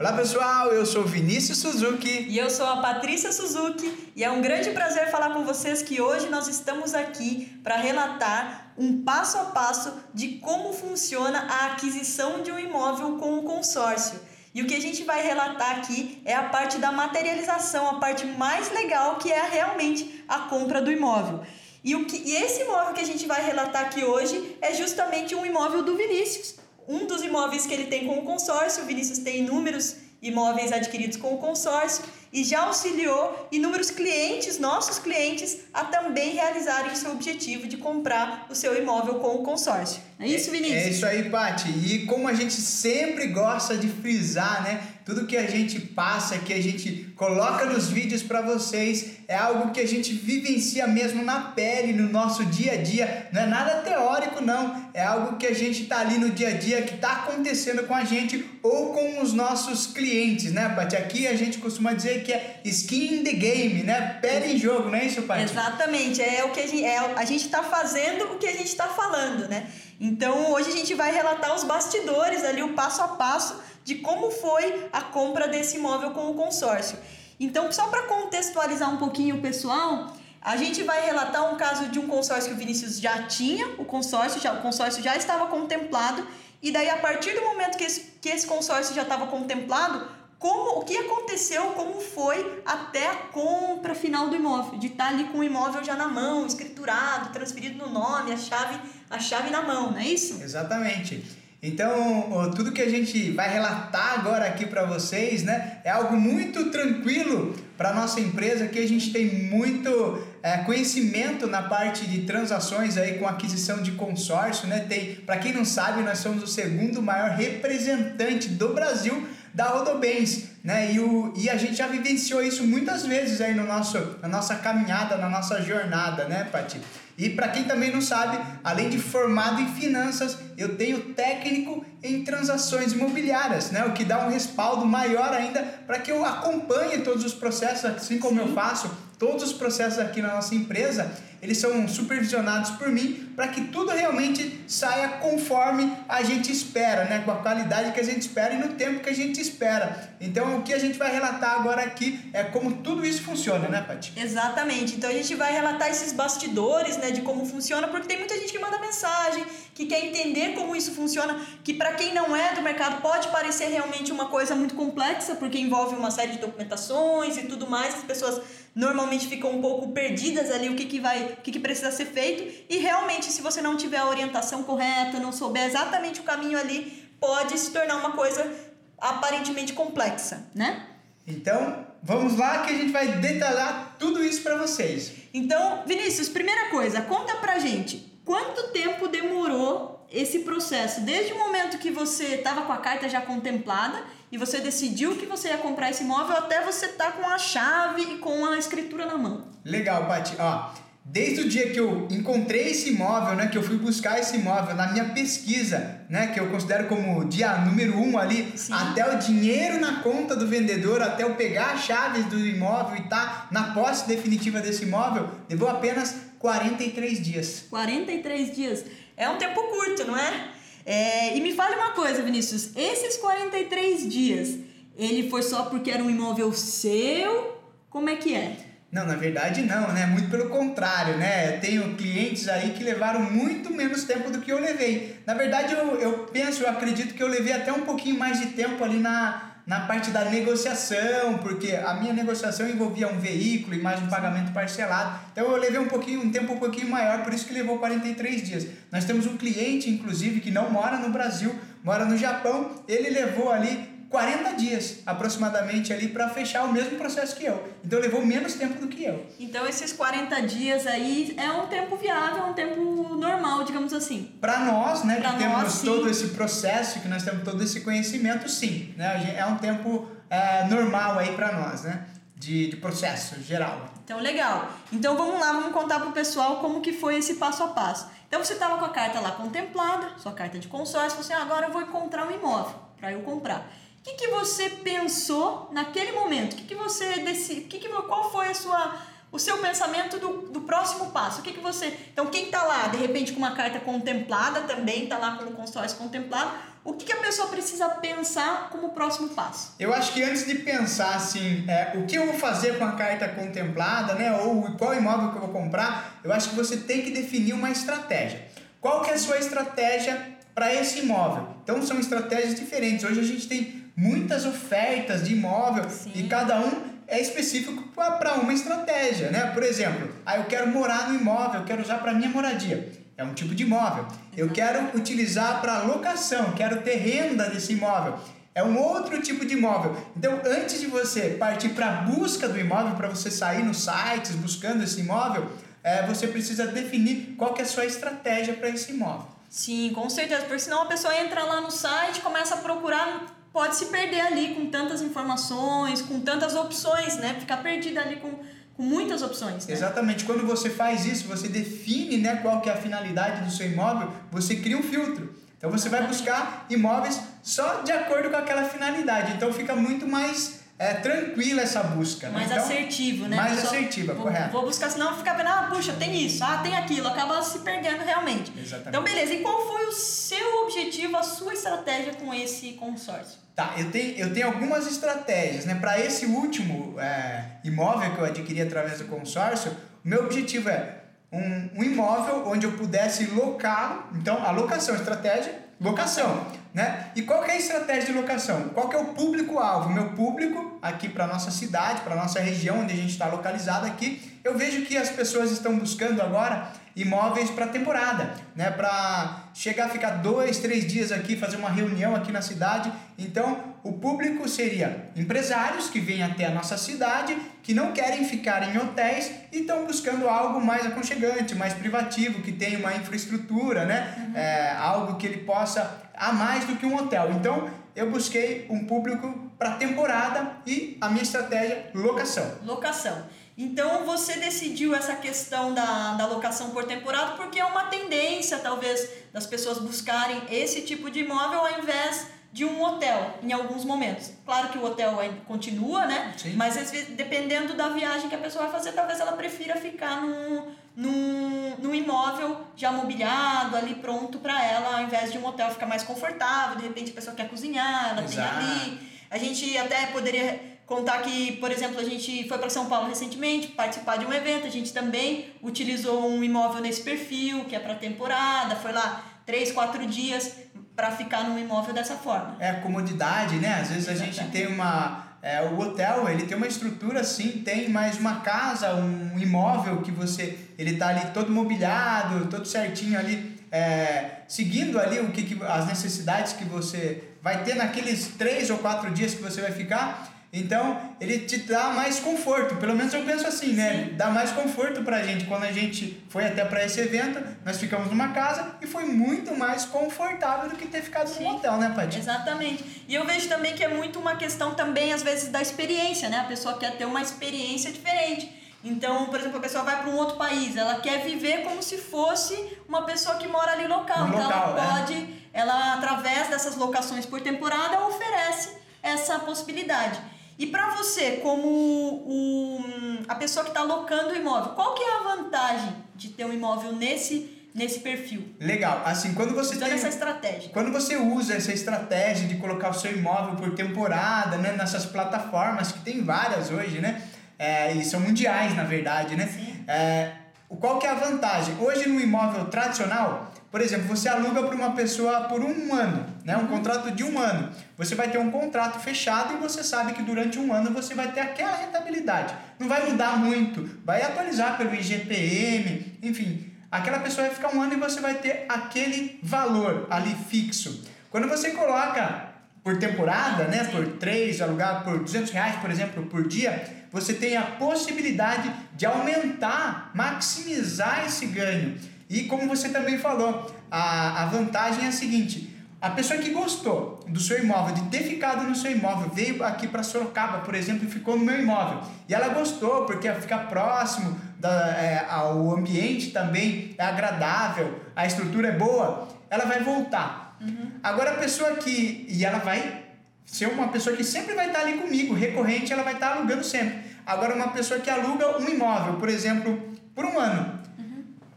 Olá pessoal, eu sou Vinícius Suzuki. E eu sou a Patrícia Suzuki e é um grande prazer falar com vocês que hoje nós estamos aqui para relatar um passo a passo de como funciona a aquisição de um imóvel com o consórcio. E o que a gente vai relatar aqui é a parte da materialização, a parte mais legal que é realmente a compra do imóvel. E, o que, e esse imóvel que a gente vai relatar aqui hoje é justamente um imóvel do Vinícius um dos imóveis que ele tem com o consórcio. O Vinícius tem inúmeros imóveis adquiridos com o consórcio e já auxiliou inúmeros clientes, nossos clientes, a também realizarem o seu objetivo de comprar o seu imóvel com o consórcio. É isso, Vinícius? É, é isso aí, Paty. E como a gente sempre gosta de frisar, né? Tudo que a gente passa, que a gente coloca nos vídeos para vocês, é algo que a gente vivencia mesmo na pele, no nosso dia a dia. Não é nada teórico, não. É algo que a gente tá ali no dia a dia, que tá acontecendo com a gente ou com os nossos clientes, né, Paty? Aqui a gente costuma dizer que é skin in the game, né? Pele em jogo, não é isso, Paty? Exatamente. É o que a gente, é, a gente tá fazendo o que a gente tá falando, né? Então hoje a gente vai relatar os bastidores ali, o passo a passo de como foi a compra desse imóvel com o consórcio. Então, só para contextualizar um pouquinho o pessoal, a gente vai relatar um caso de um consórcio que o Vinícius já tinha, o consórcio já, o consórcio já estava contemplado, e daí a partir do momento que esse, que esse consórcio já estava contemplado, como o que aconteceu, como foi até a compra final do imóvel, de estar tá ali com o imóvel já na mão, escriturado, transferido no nome, a chave, a chave na mão, não é isso? Exatamente. Então, tudo que a gente vai relatar agora aqui para vocês, né, é algo muito tranquilo para nossa empresa, que a gente tem muito é, conhecimento na parte de transações aí com aquisição de consórcio, né? Tem, para quem não sabe, nós somos o segundo maior representante do Brasil da Rodobens, né? E, o, e a gente já vivenciou isso muitas vezes aí no nosso, na nossa caminhada, na nossa jornada, né, Pati? E para quem também não sabe, além de formado em finanças, eu tenho técnico em transações imobiliárias, né? O que dá um respaldo maior ainda para que eu acompanhe todos os processos, assim como Sim. eu faço todos os processos aqui na nossa empresa eles são supervisionados por mim para que tudo realmente saia conforme a gente espera, né? com a qualidade que a gente espera e no tempo que a gente espera. Então, o que a gente vai relatar agora aqui é como tudo isso funciona, né, Paty? Exatamente. Então, a gente vai relatar esses bastidores né, de como funciona, porque tem muita gente que manda mensagem, que quer entender como isso funciona, que para quem não é do mercado pode parecer realmente uma coisa muito complexa, porque envolve uma série de documentações e tudo mais, as pessoas normalmente ficam um pouco perdidas ali o que, que vai, o que, que precisa ser feito e realmente se você não tiver a orientação correta, não souber exatamente o caminho ali, pode se tornar uma coisa aparentemente complexa, né? Então, vamos lá que a gente vai detalhar tudo isso para vocês. Então, Vinícius, primeira coisa, conta pra gente, quanto tempo demorou esse processo, desde o momento que você estava com a carta já contemplada e você decidiu que você ia comprar esse imóvel até você estar tá com a chave e com a escritura na mão. Legal, Paty. Ó, desde o dia que eu encontrei esse imóvel, né, que eu fui buscar esse imóvel na minha pesquisa, né, que eu considero como dia número um ali, Sim. até o dinheiro na conta do vendedor, até eu pegar as chaves do imóvel e estar tá na posse definitiva desse imóvel, levou apenas 43 dias. 43 dias. É um tempo curto, não é? É, e me fale uma coisa, Vinícius, esses 43 dias, ele foi só porque era um imóvel seu? Como é que é? Não, na verdade não, né? Muito pelo contrário, né? Tenho clientes aí que levaram muito menos tempo do que eu levei. Na verdade, eu, eu penso, eu acredito que eu levei até um pouquinho mais de tempo ali na, na parte da negociação, porque a minha negociação envolvia um veículo e mais um pagamento parcelado. Então eu levei um pouquinho, um tempo um pouquinho maior, por isso que levou 43 dias. Nós temos um cliente, inclusive, que não mora no Brasil, mora no Japão. Ele levou ali 40 dias aproximadamente ali para fechar o mesmo processo que eu. Então levou menos tempo do que eu. Então esses 40 dias aí é um tempo viável, é um tempo normal, digamos assim. Para nós, né, pra que nós, temos sim. todo esse processo, que nós temos todo esse conhecimento, sim, né? É um tempo é, normal aí para nós, né? De, de processo geral. Então, legal. Então, vamos lá, vamos contar pro pessoal como que foi esse passo a passo. Então, você estava com a carta lá contemplada, sua carta de consórcio, você, ah, agora eu vou encontrar um imóvel para eu comprar. O que, que você pensou naquele momento? O que, que você decide? Que que, qual foi a sua, o seu pensamento do, do próximo passo? O que, que você. Então, quem está lá, de repente, com uma carta contemplada também, está lá com o consórcio contemplado. o que, que a pessoa precisa pensar como próximo passo? Eu acho que antes de pensar assim, é, o que eu vou fazer com a carta contemplada, né, ou qual imóvel que eu vou comprar, eu acho que você tem que definir uma estratégia. Qual que é a sua estratégia para esse imóvel? Então são estratégias diferentes. Hoje a gente tem muitas ofertas de imóvel Sim. e cada um é específico para uma estratégia, né? Por exemplo, ah, eu quero morar no imóvel, eu quero usar para minha moradia. É um tipo de imóvel. Eu quero utilizar para locação, quero ter renda desse imóvel. É um outro tipo de imóvel. Então, antes de você partir para a busca do imóvel, para você sair nos sites buscando esse imóvel, é, você precisa definir qual que é a sua estratégia para esse imóvel. Sim, com certeza, porque senão a pessoa entra lá no site, começa a procurar, pode se perder ali com tantas informações, com tantas opções, né? Ficar perdida ali com, com muitas opções. Né? Exatamente. Quando você faz isso, você define né, qual que é a finalidade do seu imóvel, você cria um filtro. Então você vai buscar imóveis só de acordo com aquela finalidade. Então fica muito mais é, tranquila essa busca. Né? Mais então, assertivo, né? Mais assertiva, vou, correto. Vou buscar, senão fica vendo, ah, puxa, tem isso, ah, tem aquilo, acaba se perdendo realmente. Exatamente. Então, beleza. E qual foi o seu objetivo, a sua estratégia com esse consórcio? Tá, eu tenho, eu tenho algumas estratégias, né? Para esse último é, imóvel que eu adquiri através do consórcio, o meu objetivo é um, um imóvel onde eu pudesse locar, então a locação, estratégia, locação. Né? E qual é a estratégia de locação? Qual é o público-alvo? Meu público aqui para nossa cidade, para nossa região onde a gente está localizado aqui, eu vejo que as pessoas estão buscando agora imóveis para temporada, né? Para chegar a ficar dois, três dias aqui, fazer uma reunião aqui na cidade. Então, o público seria empresários que vêm até a nossa cidade, que não querem ficar em hotéis e estão buscando algo mais aconchegante, mais privativo, que tenha uma infraestrutura, né? Uhum. É, algo que ele possa a mais do que um hotel. Então, eu busquei um público para temporada e a minha estratégia locação. Locação. Então você decidiu essa questão da, da locação por temporada porque é uma tendência, talvez, das pessoas buscarem esse tipo de imóvel ao invés de um hotel em alguns momentos. Claro que o hotel continua, né? Sim. Mas dependendo da viagem que a pessoa vai fazer, talvez ela prefira ficar num, num, num imóvel já mobiliado, ali pronto para ela, ao invés de um hotel ficar mais confortável. De repente a pessoa quer cozinhar, ela Exato. tem ali. A gente até poderia contar que, por exemplo, a gente foi para São Paulo recentemente participar de um evento, a gente também utilizou um imóvel nesse perfil, que é para temporada, foi lá três, quatro dias para ficar num imóvel dessa forma. É comodidade, né? Às vezes a gente tem uma é, o hotel ele tem uma estrutura sim, tem mais uma casa, um imóvel que você ele tá ali todo mobiliado, todo certinho ali, é, seguindo ali o que, que as necessidades que você vai ter naqueles três ou quatro dias que você vai ficar. Então, ele te dá mais conforto. Pelo menos eu penso assim, né? Sim. Dá mais conforto pra gente. Quando a gente foi até para esse evento, nós ficamos numa casa e foi muito mais confortável do que ter ficado Sim. num hotel, né, Paty? Exatamente. E eu vejo também que é muito uma questão também, às vezes, da experiência, né? A pessoa quer ter uma experiência diferente. Então, por exemplo, a pessoa vai para um outro país, ela quer viver como se fosse uma pessoa que mora ali local. No então, local, ela é. pode, ela através dessas locações por temporada, oferece essa possibilidade. E para você, como o, a pessoa que está alocando o imóvel, qual que é a vantagem de ter um imóvel nesse nesse perfil? Legal. Assim, quando você Usando tem essa estratégia. Quando você usa essa estratégia de colocar o seu imóvel por temporada, né, nessas plataformas que tem várias hoje, né? É, e são mundiais, na verdade, né? Sim. É, qual que é a vantagem? Hoje no imóvel tradicional, por exemplo, você aluga para uma pessoa por um ano, né? um contrato de um ano. Você vai ter um contrato fechado e você sabe que durante um ano você vai ter aquela rentabilidade. Não vai mudar muito, vai atualizar pelo IGPM, enfim. Aquela pessoa vai ficar um ano e você vai ter aquele valor ali fixo. Quando você coloca por temporada, né, por três, alugar por 200 reais, por exemplo, por dia, você tem a possibilidade de aumentar, maximizar esse ganho. E como você também falou, a, a vantagem é a seguinte: a pessoa que gostou do seu imóvel, de ter ficado no seu imóvel, veio aqui para Sorocaba, por exemplo, e ficou no meu imóvel. E ela gostou porque fica próximo, da, é, ao ambiente também é agradável, a estrutura é boa, ela vai voltar. Uhum. Agora a pessoa que. E ela vai ser uma pessoa que sempre vai estar ali comigo, recorrente, ela vai estar alugando sempre. Agora, uma pessoa que aluga um imóvel, por exemplo, por um ano.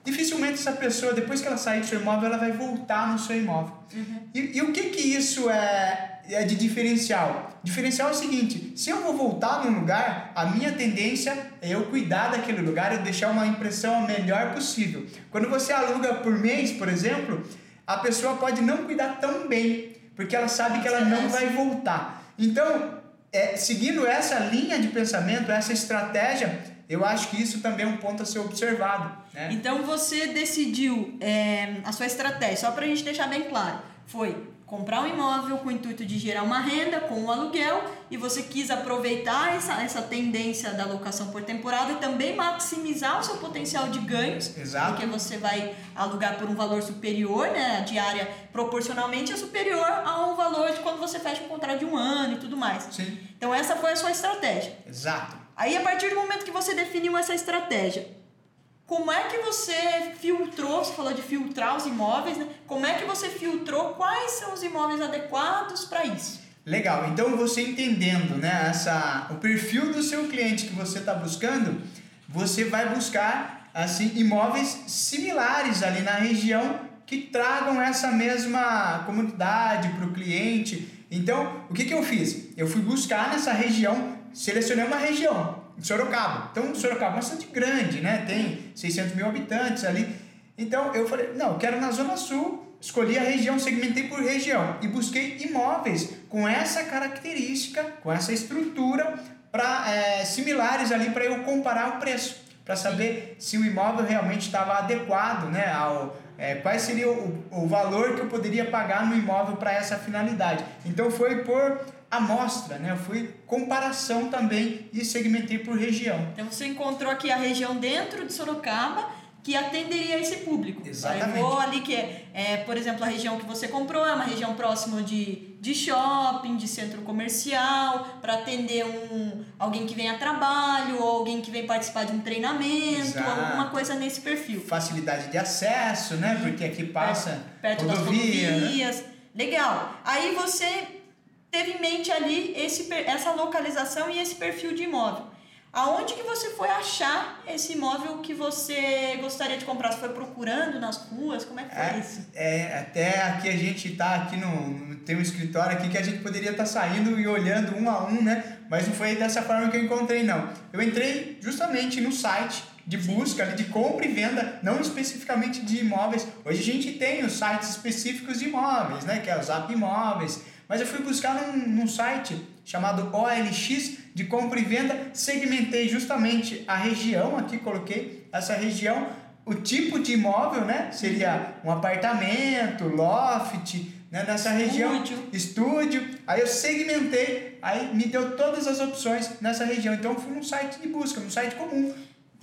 Dificilmente essa pessoa, depois que ela sair do seu imóvel, ela vai voltar no seu imóvel. Uhum. E, e, o que que isso é, é de diferencial? Diferencial é o seguinte, se eu vou voltar num lugar, a minha tendência é eu cuidar daquele lugar e deixar uma impressão a melhor possível. Quando você aluga por mês, por exemplo, a pessoa pode não cuidar tão bem, porque ela sabe que ela não vai voltar. Então, é, seguindo essa linha de pensamento, essa estratégia, eu acho que isso também é um ponto a ser observado. Né? Então você decidiu é, a sua estratégia, só para a gente deixar bem claro, foi comprar um imóvel com o intuito de gerar uma renda com o um aluguel e você quis aproveitar essa, essa tendência da locação por temporada e também maximizar o seu potencial de ganhos, Exato. porque você vai alugar por um valor superior, né, a diária proporcionalmente é superior ao valor de quando você fecha um contrato de um ano e tudo mais. Sim. Então essa foi a sua estratégia. Exato. Aí, a partir do momento que você definiu essa estratégia, como é que você filtrou, você falou de filtrar os imóveis, né? Como é que você filtrou quais são os imóveis adequados para isso? Legal, então você entendendo né, essa, o perfil do seu cliente que você está buscando, você vai buscar assim imóveis similares ali na região que tragam essa mesma comunidade para o cliente. Então, o que, que eu fiz? Eu fui buscar nessa região selecionei uma região, Sorocaba. Então, Sorocaba é uma cidade grande, né? Tem 600 mil habitantes ali. Então, eu falei, não, eu quero na Zona Sul, escolhi a região, segmentei por região e busquei imóveis com essa característica, com essa estrutura, para é, similares ali para eu comparar o preço, para saber se o imóvel realmente estava adequado, né, ao, é, qual seria o, o valor que eu poderia pagar no imóvel para essa finalidade. Então foi por amostra, né? Eu fui comparação também e segmentei por região. Então você encontrou aqui a região dentro de Sorocaba que atenderia esse público. Exatamente. Vou ali que é, é, por exemplo, a região que você comprou é uma região próxima de, de shopping, de centro comercial, para atender um alguém que vem a trabalho ou alguém que vem participar de um treinamento, Exato. alguma coisa nesse perfil. Facilidade de acesso, né? Porque aqui passa perto, perto rodovia, das rodovias. Né? Legal. Aí você teve em mente ali esse, essa localização e esse perfil de imóvel. Aonde que você foi achar esse imóvel que você gostaria de comprar? Você foi procurando nas ruas? Como é que foi é, isso? É, até aqui a gente está aqui no tem um escritório aqui que a gente poderia estar tá saindo e olhando um a um, né? Mas não foi dessa forma que eu encontrei não. Eu entrei justamente no site de busca, de compra e venda, não especificamente de imóveis. Hoje a gente tem os sites específicos de imóveis, né? Que é o Zap Imóveis mas eu fui buscar num, num site chamado OLX de compra e venda, segmentei justamente a região, aqui coloquei essa região, o tipo de imóvel, né? Seria um apartamento, loft, né? nessa região, estúdio. estúdio. Aí eu segmentei, aí me deu todas as opções nessa região. Então eu fui num site de busca, num site comum.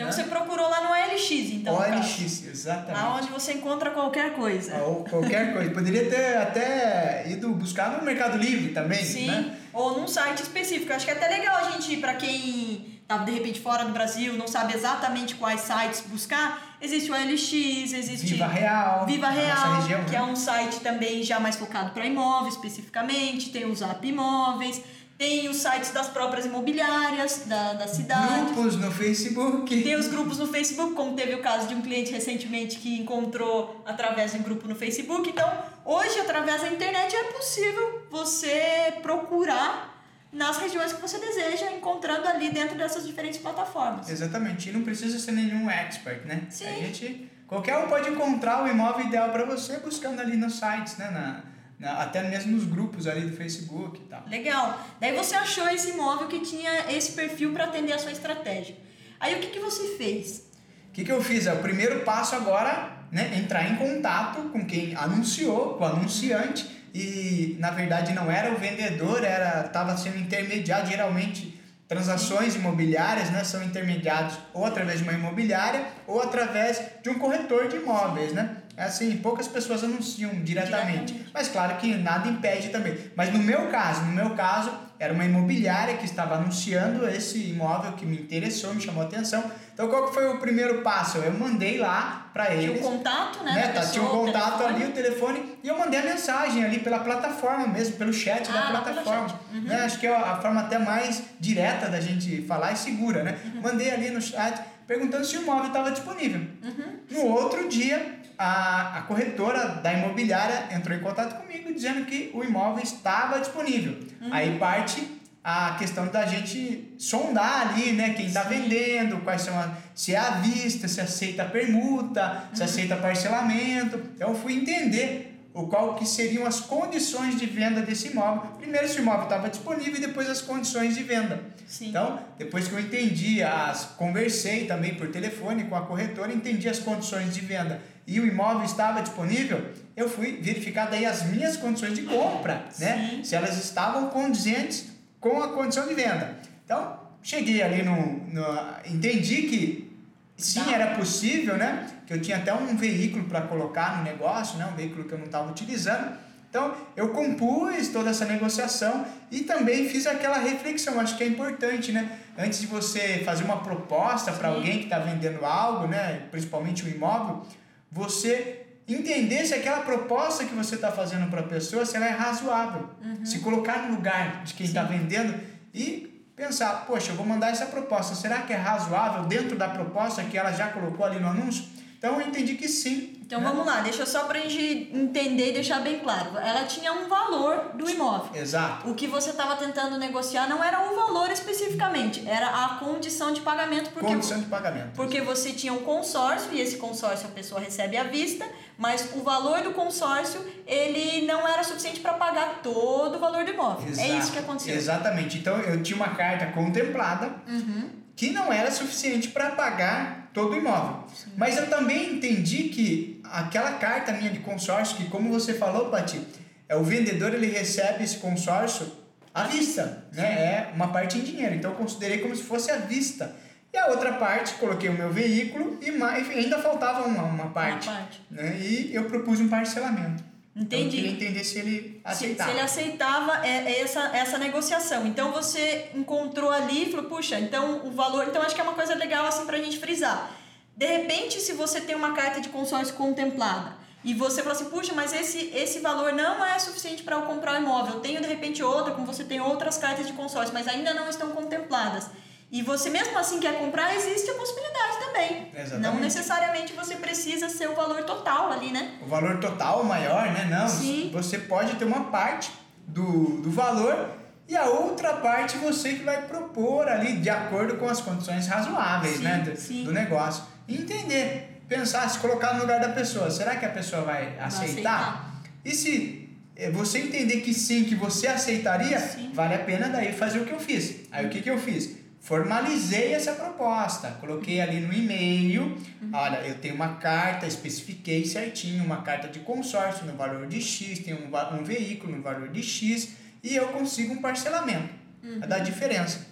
Então né? você procurou lá no OLX, então. OLX, exatamente. Onde você encontra qualquer coisa. Ou qualquer coisa. Poderia ter até ido buscar no Mercado Livre também. Sim. Né? Ou num site específico. Acho que é até legal a gente, para quem tá de repente fora do Brasil, não sabe exatamente quais sites buscar, existe o OLX, existe Viva Real, Viva Real, região, que né? é um site também já mais focado para imóveis especificamente, tem o Zap Imóveis. Tem os sites das próprias imobiliárias da, da cidade. Grupos no Facebook. Tem os grupos no Facebook, como teve o caso de um cliente recentemente que encontrou através de um grupo no Facebook. Então, hoje, através da internet, é possível você procurar nas regiões que você deseja, encontrando ali dentro dessas diferentes plataformas. Exatamente. E não precisa ser nenhum expert, né? Sim. A gente, qualquer um pode encontrar o imóvel ideal para você buscando ali nos sites, né? Na, até mesmo nos grupos ali do Facebook e tal. Legal. Daí você achou esse imóvel que tinha esse perfil para atender a sua estratégia. Aí o que, que você fez? O que, que eu fiz? É, o primeiro passo agora, né, entrar em contato com quem anunciou, com o anunciante, e na verdade não era o vendedor, era estava sendo intermediado, geralmente transações imobiliárias né, são intermediados ou através de uma imobiliária ou através de um corretor de imóveis, né? É assim, poucas pessoas anunciam diretamente. diretamente. Mas claro que nada impede também. Mas no meu caso, no meu caso, era uma imobiliária que estava anunciando esse imóvel que me interessou, me chamou a atenção. Então qual que foi o primeiro passo? Eu mandei lá para eles. Tinha um contato, né? né tá, tinha um contato o ali, o telefone, e eu mandei a mensagem ali pela plataforma mesmo, pelo chat ah, da plataforma. Uhum. Né? Acho que é a forma até mais direta da gente falar e segura, né? Uhum. Mandei ali no chat perguntando se o imóvel estava disponível. Uhum. No outro dia, a, a corretora da imobiliária entrou em contato comigo dizendo que o imóvel estava disponível. Uhum. Aí parte a questão da gente sondar ali, né, quem está vendendo, quais são a, se é à vista, se aceita permuta, se Uhum. aceita parcelamento. Então eu fui entender o qual que seriam as condições de venda desse imóvel. Primeiro se o imóvel estava disponível e depois as condições de venda. Sim. Então, depois que eu entendi, as conversei também por telefone com a corretora, entendi as condições de venda e o imóvel estava disponível, eu fui verificar daí as minhas condições de compra, né? Sim. Se elas estavam condizentes com a condição de venda. Então, cheguei ali no, no entendi que sim Tá. era possível, né? Que eu tinha até um veículo para colocar no negócio, né? Um veículo que eu não estava utilizando. Então, eu compus toda essa negociação e também fiz aquela reflexão, acho que é importante, né? Antes de você fazer uma proposta para alguém que está vendendo algo, né? Principalmente um imóvel, você entender se aquela proposta que você está fazendo para a pessoa, se ela é razoável. Se colocar no lugar de quem está vendendo e pensar, poxa, eu vou mandar essa proposta, será que é razoável dentro da proposta que ela já colocou ali no anúncio? Então, eu entendi que sim. Então vamos lá, deixa só pra gente entender e deixar bem claro. Ela tinha um valor do imóvel. Exato. O que você estava tentando negociar não era o valor especificamente, era a condição de pagamento, porque, Condição de pagamento. porque você tinha um consórcio e esse consórcio a pessoa recebe à vista, mas o valor do consórcio ele não era suficiente para pagar todo o valor do imóvel. É Exato. isso que aconteceu. Exatamente. Então eu tinha uma carta contemplada Uhum. que não era suficiente para pagar todo imóvel. Mas eu também entendi que aquela carta minha de consórcio, que como você falou, Pati, é o vendedor ele recebe esse consórcio à vista, né? É uma parte em dinheiro. Então eu considerei como se fosse à vista. E a outra parte, coloquei o meu veículo e mais, ainda faltava uma, uma parte. Uma parte. Né? E eu propus um parcelamento. Então, eu Entendi. queria entender se ele Se, aceitava. se ele aceitava é, é essa, essa negociação. Então você encontrou ali e falou, puxa, então o valor. Então acho que é uma coisa legal assim pra gente frisar. De repente, se você tem uma carta de consórcio contemplada e você fala assim, puxa, mas esse, esse valor não é suficiente para eu comprar o imóvel. Eu tenho de repente outra, como você tem outras cartas de consórcio, mas ainda não estão contempladas. E você mesmo assim quer comprar, existe a possibilidade também. Exatamente. Não necessariamente você precisa ser o valor total ali, né? o valor total maior, né? Não, Sim. você pode ter uma parte do, do valor e a outra parte você que vai propor ali de acordo com as condições razoáveis, Sim, né? Do, sim. do negócio. E entender, pensar, se colocar no lugar da pessoa. Será que a pessoa vai aceitar? aceitar. E se eh, você entender que sim, que você aceitaria, Sim. vale a pena daí fazer o que eu fiz. Aí o que, que eu fiz? Formalizei essa proposta, coloquei ali no e-mail, olha, eu tenho uma carta, especifiquei certinho, uma carta de consórcio no valor de X, tem um, um veículo no valor de X e eu consigo um parcelamento Uhum. da diferença.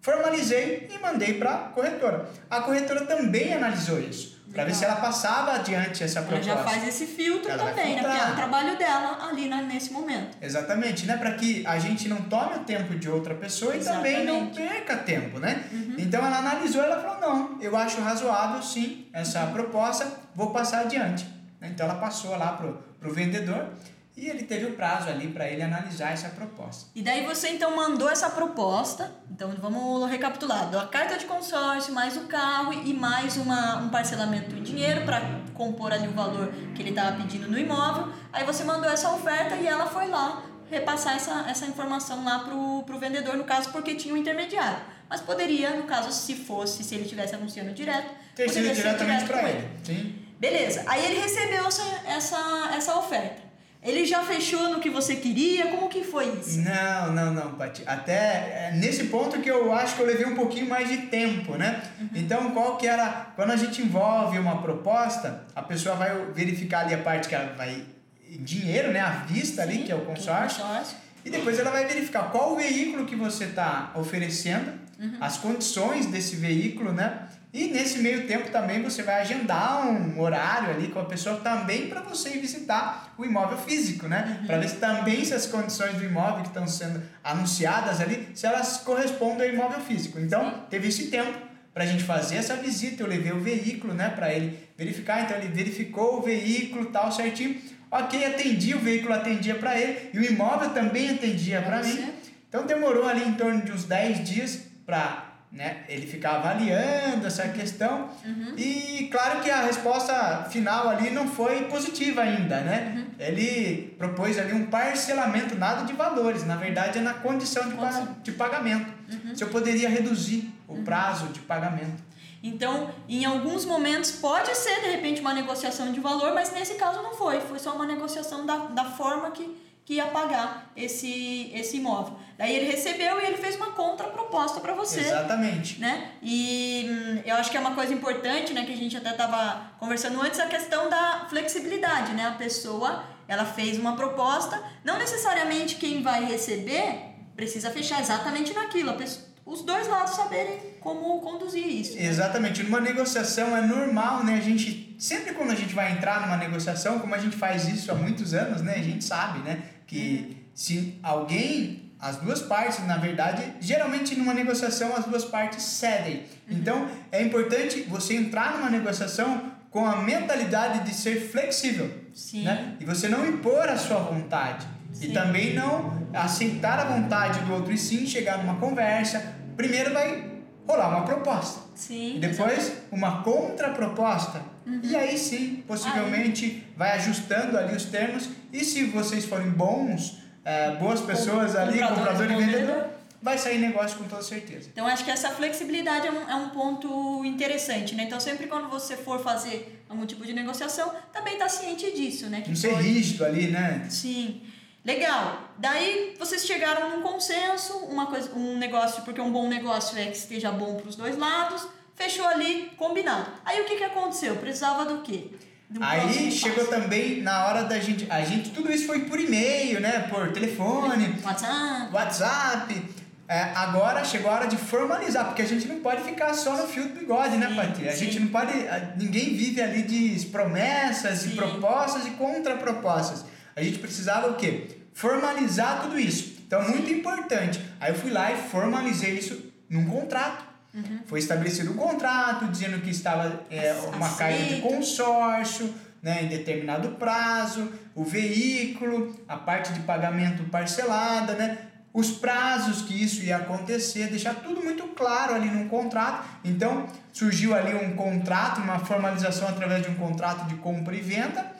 Formalizei e mandei para a corretora. A corretora também analisou isso, para ver se ela passava adiante essa Ela proposta. já faz esse filtro Ela também, né? Porque é o trabalho dela ali nesse momento. Exatamente, né? Para que a gente não tome o tempo de outra pessoa e também não Exatamente. Uhum. perca tempo, né? Então ela analisou, ela falou: não, eu acho razoável sim essa proposta, vou passar adiante. Então ela passou lá pro, pro vendedor e ele teve o prazo ali para ele analisar essa proposta. E daí você então mandou essa proposta. Então vamos recapitular: a carta de consórcio, mais o carro e mais uma, um parcelamento em dinheiro para compor ali o valor que ele estava pedindo no imóvel. Aí você mandou essa oferta e ela foi lá repassar essa, essa informação lá pro, pro vendedor, no caso, porque tinha um intermediário. Mas poderia, no caso, se fosse, se ele estivesse anunciando direto, Ter sido diretamente direto para com ele. Sim. Beleza, aí ele recebeu essa, essa, essa oferta. Ele já fechou no que você queria? Como que foi isso? Não, não, não, Pati. Até é, nesse ponto que eu acho que eu levei um pouquinho mais de tempo, né? Então, qual que era... Quando a gente envolve uma proposta, a pessoa vai verificar ali a parte que ela vai... Dinheiro, né? À vista ali, Sim, que é o consórcio. consórcio. E depois ela vai verificar qual o veículo que você está oferecendo, as condições desse veículo, né? E nesse meio tempo também você vai agendar um horário ali com a pessoa também para você ir visitar o imóvel físico, né? Para ver se também se as condições do imóvel que estão sendo anunciadas ali, se elas correspondem ao imóvel físico. Então, teve esse tempo para a gente fazer essa visita, eu levei o veículo, né, para ele verificar, então ele verificou o veículo, tal, certinho. Ok, atendi, o veículo atendia para ele e o imóvel também atendia para mim. Então demorou ali em torno de uns 10 dias para né? Ele ficar avaliando essa questão e claro que a resposta final ali não foi positiva ainda, né? Ele propôs ali um parcelamento, nada de valores, na verdade é na condição de, pa- de pagamento. Se eu poderia reduzir o prazo de pagamento. Então, em alguns momentos pode ser de repente uma negociação de valor, mas nesse caso não foi. Foi só uma negociação da, da forma que, que ia pagar esse, esse imóvel. Daí ele recebeu e ele fez uma contraproposta para você. Exatamente. né? E hum, eu acho que é uma coisa importante, né, que a gente até estava conversando antes, a questão da flexibilidade, né? A pessoa, ela fez uma proposta, não necessariamente quem vai receber precisa fechar exatamente naquilo, pessoa- os dois lados saberem como conduzir isso. né? Exatamente. Numa negociação é normal, né? A gente sempre quando a gente vai entrar numa negociação, como a gente faz isso há muitos anos, né? A gente sabe, né? Que se alguém, as duas partes, na verdade, geralmente numa negociação as duas partes cedem. Então é importante você entrar numa negociação com a mentalidade de ser flexível, Sim. né? E você não impor a sua vontade. E Sim. também não aceitar a vontade do outro e sim chegar numa conversa. Primeiro vai rolar uma proposta. Sim. Depois uma contraproposta. Uhum. E aí sim, possivelmente vai ajustando ali os termos. E se vocês forem bons, eh, boas pessoas ali, compradores comprador e vendedor, vai sair negócio com toda certeza. Então, acho que essa flexibilidade é um, é um ponto interessante, né? Então, sempre quando você for fazer algum tipo de negociação, também tá ciente disso, né? Que Não ser pode- rígido ali, né? Sim. Legal. Daí vocês chegaram num consenso, uma coisa, um negócio, porque um bom negócio é que esteja bom para os dois lados. Fechou ali, combinado. Aí o que, que aconteceu? Precisava do quê? Um Aí chegou passo. também na hora da gente. A gente, tudo isso foi por e-mail, né? Por telefone, WhatsApp. WhatsApp. É, agora chegou a hora de formalizar, porque a gente não pode ficar só no fio do bigode, né, Sim, Pati? A sim. gente não pode. Ninguém vive ali de promessas, Sim. de propostas e contrapropostas. A gente precisava o quê? Formalizar tudo isso. Então, muito importante. Aí eu fui lá e formalizei isso num contrato. Uhum. Foi estabelecido um contrato dizendo que estava é, uma carga de Aceito. consórcio, né, em determinado prazo, o veículo, a parte de pagamento parcelada, né, os prazos que isso ia acontecer, deixar tudo muito claro ali num contrato. Então, surgiu ali um contrato, uma formalização através de um contrato de compra e venda,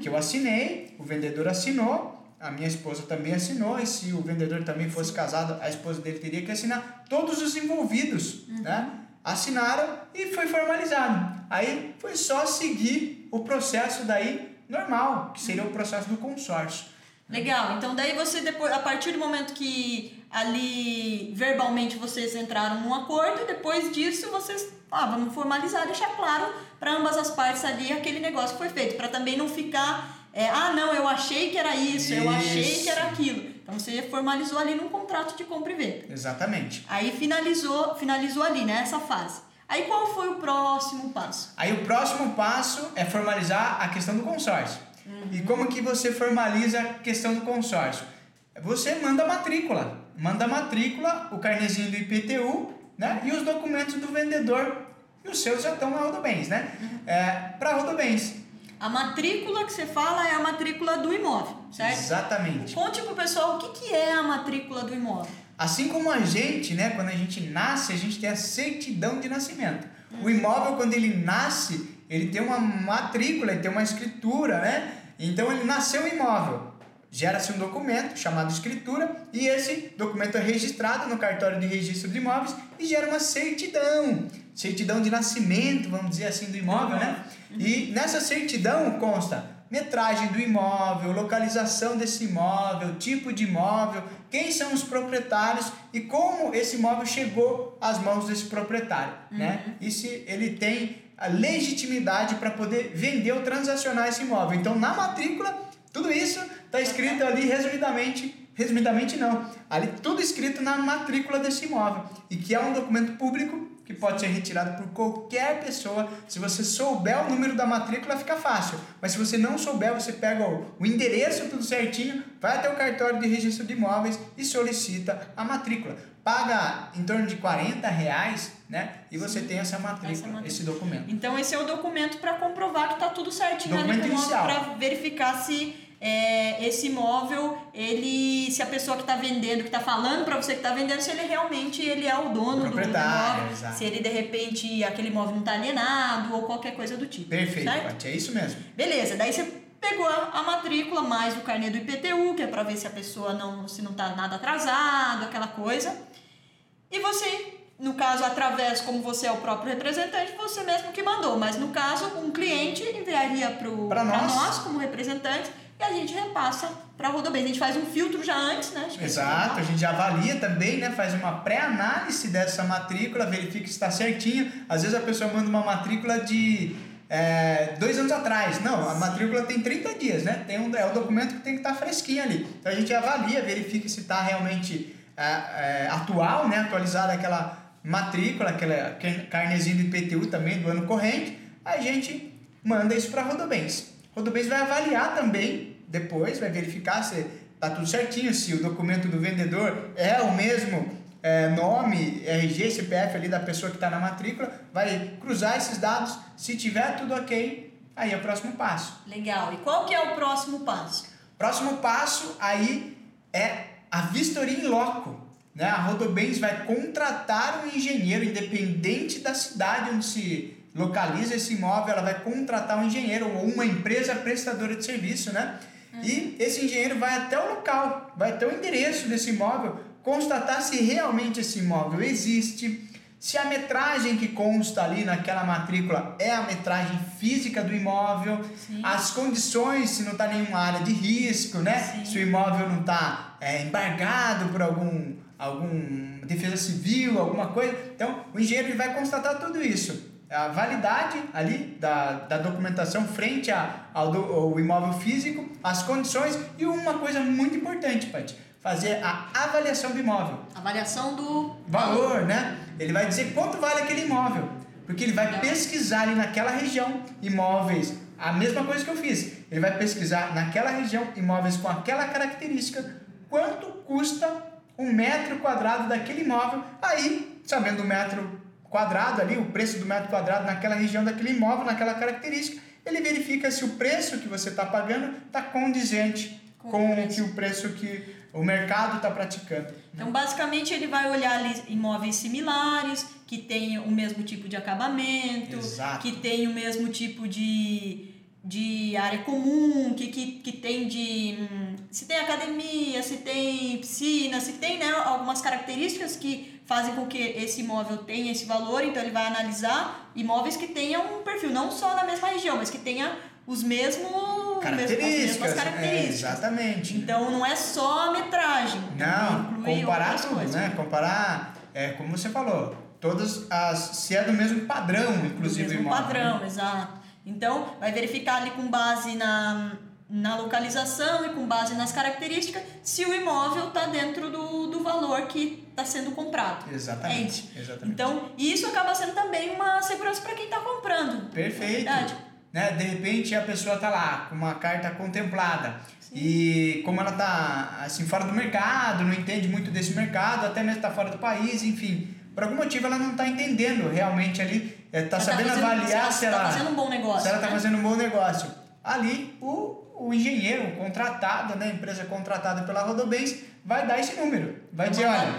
que eu assinei, o vendedor assinou, a minha esposa também assinou, e se o vendedor também fosse casado, a esposa dele teria que assinar. Todos os envolvidos, né? Assinaram e foi formalizado. Aí foi só seguir o processo daí normal, que seria o processo do consórcio. Legal. Então daí você depois, a partir do momento que ali verbalmente vocês entraram num acordo, depois disso vocês, ah, vamos formalizar, deixar claro para ambas as partes ali aquele negócio que foi feito, para também não ficar, é, ah, não, eu achei que era isso, eu achei Isso. que era aquilo. Então você formalizou ali num contrato de compra e venda. Exatamente. Aí finalizou, finalizou ali, né, essa fase. Aí qual foi o próximo passo? Aí o próximo passo é formalizar a questão do consórcio. E como que você formaliza a questão do consórcio? Você manda a matrícula. Manda a matrícula, o carnezinho do IPTU, né? E os documentos do vendedor. E os seus já estão na Rodobens, né? É, Para Rodobens. A matrícula que você fala é a matrícula do imóvel, certo? Exatamente. Conte pro pessoal o que, que é a matrícula do imóvel. Assim como a gente, né, quando a gente nasce, a gente tem a certidão de nascimento. O imóvel, quando ele nasce, ele tem uma matrícula, ele tem uma escritura, né? Então ele nasceu imóvel. Gera-se um documento chamado escritura e esse documento é registrado no cartório de registro de imóveis e gera uma certidão. Certidão de nascimento, vamos dizer assim, do imóvel, né? E nessa certidão consta metragem do imóvel, localização desse imóvel, tipo de imóvel, quem são os proprietários e como esse imóvel chegou às mãos desse proprietário, né? E se ele tem a legitimidade para poder vender ou transacionar esse imóvel. Então, na matrícula, tudo isso está escrito ali resumidamente, resumidamente não, ali tudo escrito na matrícula desse imóvel e que é um documento público que pode ser retirado por qualquer pessoa. Se você souber o número da matrícula, fica fácil. Mas se você não souber, você pega o, endereço tudo certinho, vai até o cartório de registro de imóveis e solicita a matrícula. Paga em torno de 40 reais, né? E você tem essa matrícula, Essa matrícula. esse documento. Então esse é o documento para comprovar que está tudo certinho ali Documento no imóvel inicial. para verificar se é, esse imóvel, ele, se a pessoa que está vendendo, que está falando para você que está vendendo, se ele realmente ele é o dono O do imóvel, exato. se ele de repente aquele imóvel não está alienado ou qualquer coisa do tipo. Perfeito? Paty, é isso mesmo. Beleza, daí você pegou a, matrícula mais o carnê do IPTU, que é para ver se a pessoa não se não tá nada atrasado, aquela coisa. E você, no caso, através, como você é o próprio representante, você mesmo que mandou. Mas no caso, um cliente enviaria para nós. nós, como representante, e a gente repassa para a Rodobens. A gente faz um filtro já antes, né? Exato, a gente avalia também, né? Faz uma pré-análise dessa matrícula, verifica se está certinho. Às vezes a pessoa manda uma matrícula de é, dois anos atrás. Não, a matrícula tem 30 dias, né? Tem um, é o documento que tem que estar fresquinho ali. Então a gente avalia, verifica se está realmente é, é, atual, né? Atualizada aquela matrícula, aquela carnezinho do IPTU também do ano corrente. A gente manda isso para a Rodobens. Rodobens vai avaliar também depois, vai verificar se tá tudo certinho, se o documento do vendedor é o mesmo é, nome, RG, CPF ali da pessoa que está na matrícula, vai cruzar esses dados, se tiver tudo ok, aí é o próximo passo. Legal. E qual que é o próximo passo? Próximo passo aí é a vistoria em loco. Né? A Rodobens vai contratar um engenheiro, independente da cidade onde se localiza esse imóvel, ela vai contratar um engenheiro ou uma empresa prestadora de serviço, né? E esse engenheiro vai até o local, vai até o endereço desse imóvel, constatar se realmente esse imóvel existe, se a metragem que consta ali naquela matrícula é a metragem física do imóvel, Sim. as condições, se não está nenhuma área de risco, né? Sim. Se o imóvel não está é, embargado por algum, algum defesa civil, alguma coisa. Então, o engenheiro vai constatar tudo isso. A validade ali da, da documentação frente a, ao, do, ao imóvel físico, as condições e uma coisa muito importante, Paty, fazer a avaliação do imóvel Avaliação do valor, né? Ele vai dizer quanto vale aquele imóvel, porque ele vai Legal. pesquisar ali naquela região imóveis, a mesma coisa que eu fiz. Ele vai pesquisar naquela região imóveis com aquela característica, quanto custa um metro quadrado daquele imóvel. Aí, sabendo o metro quadrado ali, o preço do metro quadrado naquela região daquele imóvel, naquela característica, ele verifica se o preço que você está pagando está condizente Com com, o que o preço que o mercado está praticando. Então, basicamente, ele vai olhar ali imóveis similares, que tenham o mesmo tipo de acabamento, Exato. que tem o mesmo tipo de, de área comum, que, que, que tem de. hum, se tem academia, se tem piscina, se tem né, algumas características que fazem com que esse imóvel tenha esse valor, então ele vai analisar imóveis que tenham um perfil, não só na mesma região, mas que tenha os mesmos as mesmas Características. É, características. exatamente. Então não é só a metragem. Não, inclui comparar tudo, coisas. né? Comparar, é, como você falou, todas as. Se é do mesmo padrão, inclusive, do o mesmo imóvel. padrão, né? exato. Então, vai verificar ali com base na, na localização e com base nas características se o imóvel está dentro do, do valor que está sendo comprado. É Exatamente. exatamente. Então, isso acaba sendo também uma segurança para quem está comprando. Perfeito. Verdade. Né? De repente a pessoa tá lá com uma carta contemplada. E como ela tá assim fora do mercado, não entende muito desse mercado, até mesmo tá fora do país, enfim, por algum motivo ela não tá entendendo realmente ali, é, tá sabendo fazendo- avaliar se ela, tá fazendo um bom negócio. se ela tá né? fazendo um bom negócio. Ali o, o engenheiro, o contratado, né, a empresa contratada pela Rodobens, vai dar esse número. Vai É dizer, uma- olha,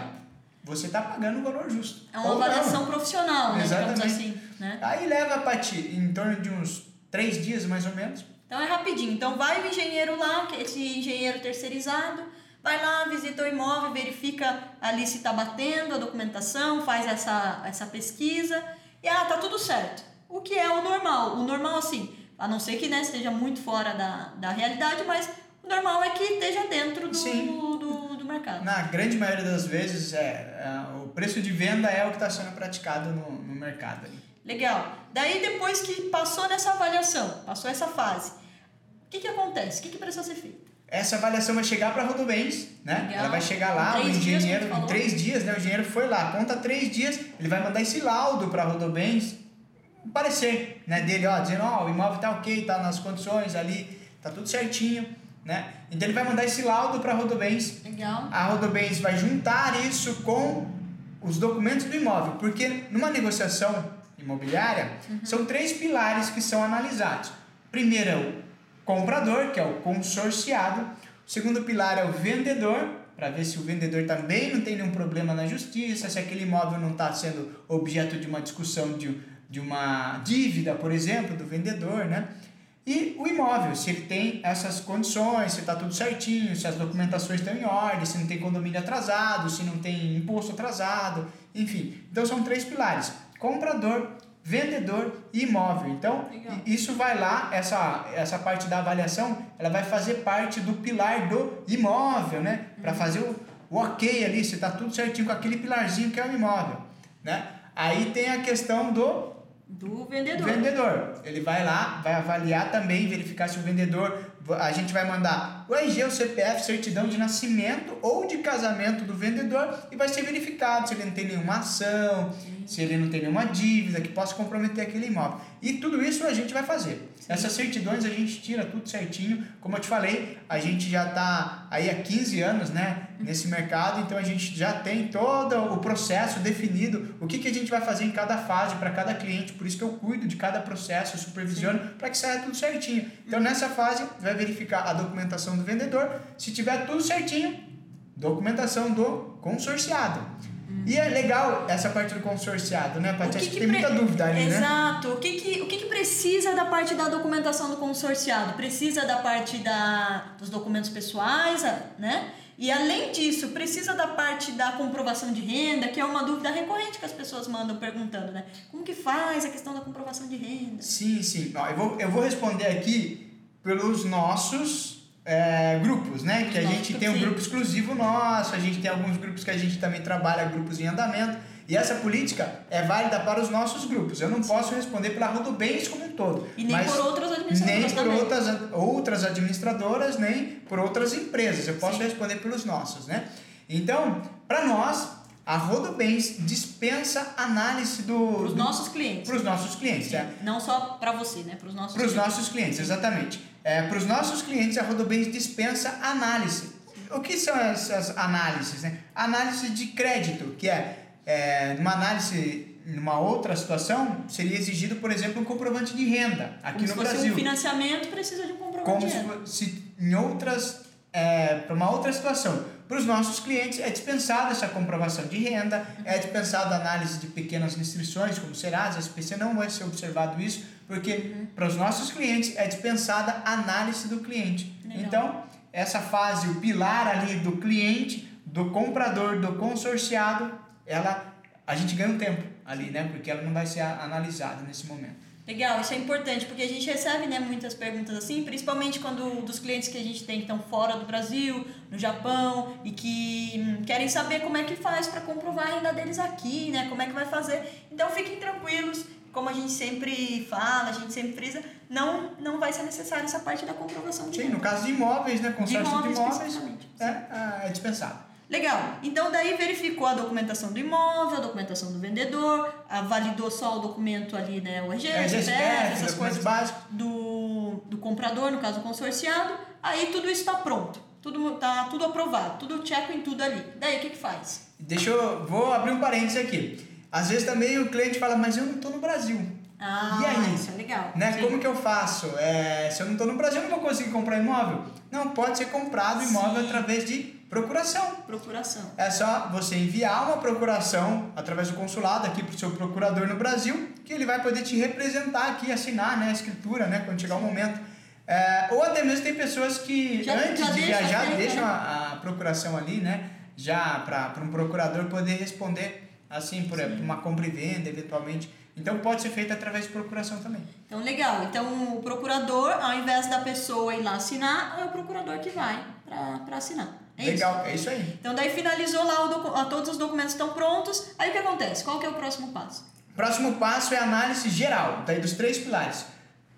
você tá pagando o valor justo. É uma Ou não. avaliação profissional, né? Exatamente. assim. Né? Aí leva, Pati, em torno de uns três dias mais ou menos. Então é rapidinho. Então vai o engenheiro lá, que esse engenheiro terceirizado, vai lá, visita o imóvel, verifica ali se está batendo a documentação, faz essa, essa pesquisa e ah, tá tudo certo. O que é o normal? O normal, assim, a não ser que né, esteja muito fora da, da realidade, mas o normal é que esteja dentro do, Sim. do, do mercado. Na grande maioria das vezes, é, é, o preço de venda é o que está sendo praticado no, no mercado. Legal. Daí depois que passou nessa avaliação, passou essa fase, o que, que acontece? O que, que precisa ser feito? Essa avaliação vai chegar para a Rodobens, né? Legal. Ela vai chegar lá, o engenheiro, em três dias, né? O engenheiro foi lá, conta três dias, ele vai mandar esse laudo para a Rodobens, um parecer, né? Dele, ó, dizendo, ó, o imóvel tá ok, tá nas condições ali, tá tudo certinho, né? Então ele vai mandar esse laudo para a Rodobens, Legal. a Rodobens vai juntar isso com os documentos do imóvel, porque numa negociação imobiliária Uhum. são três pilares que são analisados. Primeiro é o comprador, que é o consorciado. O segundo pilar é o vendedor, para ver se o vendedor também não tem nenhum problema na justiça, se aquele imóvel não está sendo objeto de uma discussão de, de uma dívida, por exemplo, do vendedor, né? E o imóvel, se ele tem essas condições, se está tudo certinho, se as documentações estão em ordem, se não tem condomínio atrasado, se não tem imposto atrasado, enfim. Então são três pilares: comprador, vendedor e imóvel. Então, Legal. isso vai lá, essa, essa parte da avaliação, ela vai fazer parte do pilar do imóvel, né? Para uhum. fazer o, o ok ali, se está tudo certinho com aquele pilarzinho que é o imóvel, né? Aí tem a questão do do vendedor. Vendedor. Ele vai lá, vai avaliar também, verificar se o vendedor. A gente vai mandar o RG, o CPF, certidão de nascimento ou de casamento do vendedor e vai ser verificado se ele não tem nenhuma ação, Sim. se ele não tem nenhuma dívida que possa comprometer aquele imóvel. E tudo isso a gente vai fazer. Essas certidões a gente tira tudo certinho. Como eu te falei, a gente já está aí há 15 anos né, nesse mercado, então a gente já tem todo o processo definido, o que, que a gente vai fazer em cada fase para cada cliente. Por isso que eu cuido de cada processo, supervisiono para que saia tudo certinho. Então nessa fase, vai verificar a documentação do vendedor. Se tiver tudo certinho, documentação do consorciado. E é legal essa parte do consorciado, né, Paty? Acho que, que tem muita dúvida ali, Exato. né? Exato. O, que, que, o que, que precisa da parte da documentação do consorciado? Precisa da parte da, dos documentos pessoais, né? E além disso, precisa da parte da comprovação de renda, que é uma dúvida recorrente que as pessoas mandam perguntando, né? Como que faz a questão da comprovação de renda? Sim, sim. Ó, eu, vou, eu vou responder aqui pelos nossos é, grupos, né? Que a gente tem um grupo exclusivo nosso, a gente tem alguns grupos que a gente também trabalha grupos em andamento. E essa política é válida para os nossos grupos. Eu não posso responder pela Rodobens como um todo. E nem por outras administradoras. Nem por outras, outras administradoras, nem por outras empresas. Eu posso Sim. responder pelos nossos, né? Então, para nós, a Rodobens dispensa análise do. Para os nossos clientes. Para os nossos clientes, é. Não só para você, né? Para os nossos Para os nossos clientes, exatamente. É, Para os nossos clientes, a Rodobens dispensa análise. O que são essas análises? Né? Análise de crédito, que é, é uma análise numa outra situação, seria exigido, por exemplo, um comprovante de renda aqui Como no se Brasil. um financiamento precisa de um comprovante Como de renda. Se, se em outras, é, para uma outra situação. Para os nossos clientes é dispensada essa comprovação de renda, é dispensada a análise de pequenas restrições, como Serasa, SPC, não vai ser observado isso, porque uhum. para os nossos clientes é dispensada a análise do cliente. Legal. Então, essa fase, o pilar ali do cliente, do comprador, do consorciado, ela a gente ganha um tempo ali, né? Porque ela não vai ser analisada nesse momento. Legal, isso é importante, porque a gente recebe né, muitas perguntas assim, principalmente quando dos clientes que a gente tem que estão fora do Brasil, no Japão, e que hum, querem saber como é que faz para comprovar a renda deles aqui, né? Como é que vai fazer. Então fiquem tranquilos, como a gente sempre fala, a gente sempre frisa, não, não vai ser necessário essa parte da comprovação de Sim, renda. no caso de imóveis, né? Consórcio de imóveis, de imóveis é, é, é dispensável. Legal. Então daí verificou a documentação do imóvel, a documentação do vendedor, validou só o documento ali, né, o RG, é, CPF, essas coisas básicos do, do comprador, no caso consorciado. Aí tudo isso está pronto. Tudo tá tudo aprovado, tudo check em tudo ali. Daí o que que faz? Deixa eu vou abrir um parênteses aqui. Às vezes também o cliente fala, mas eu não estou no Brasil. Ah, e aí? Isso é legal. Né? Como que eu faço? É, se eu não estou no Brasil, eu não vou conseguir comprar imóvel? Não, pode ser comprado imóvel Sim. através de Procuração. Procuração. É só você enviar uma procuração através do consulado aqui para o seu procurador no Brasil, que ele vai poder te representar aqui, assinar né, a escritura, né, quando chegar o momento. É, ou até mesmo tem pessoas que já, antes já de viajar deixam a, a, procuração ali, né, já para um procurador poder responder assim por, por uma compra e venda, eventualmente. Então pode ser feito através de procuração também. Então legal. Então o procurador, ao invés da pessoa ir lá assinar, é o procurador que vai para assinar. É Legal, isso? é isso aí. Então daí finalizou lá, o todos os documentos estão prontos. Aí o que acontece? Qual que é o próximo passo? Próximo passo é a análise geral, daí dos três pilares.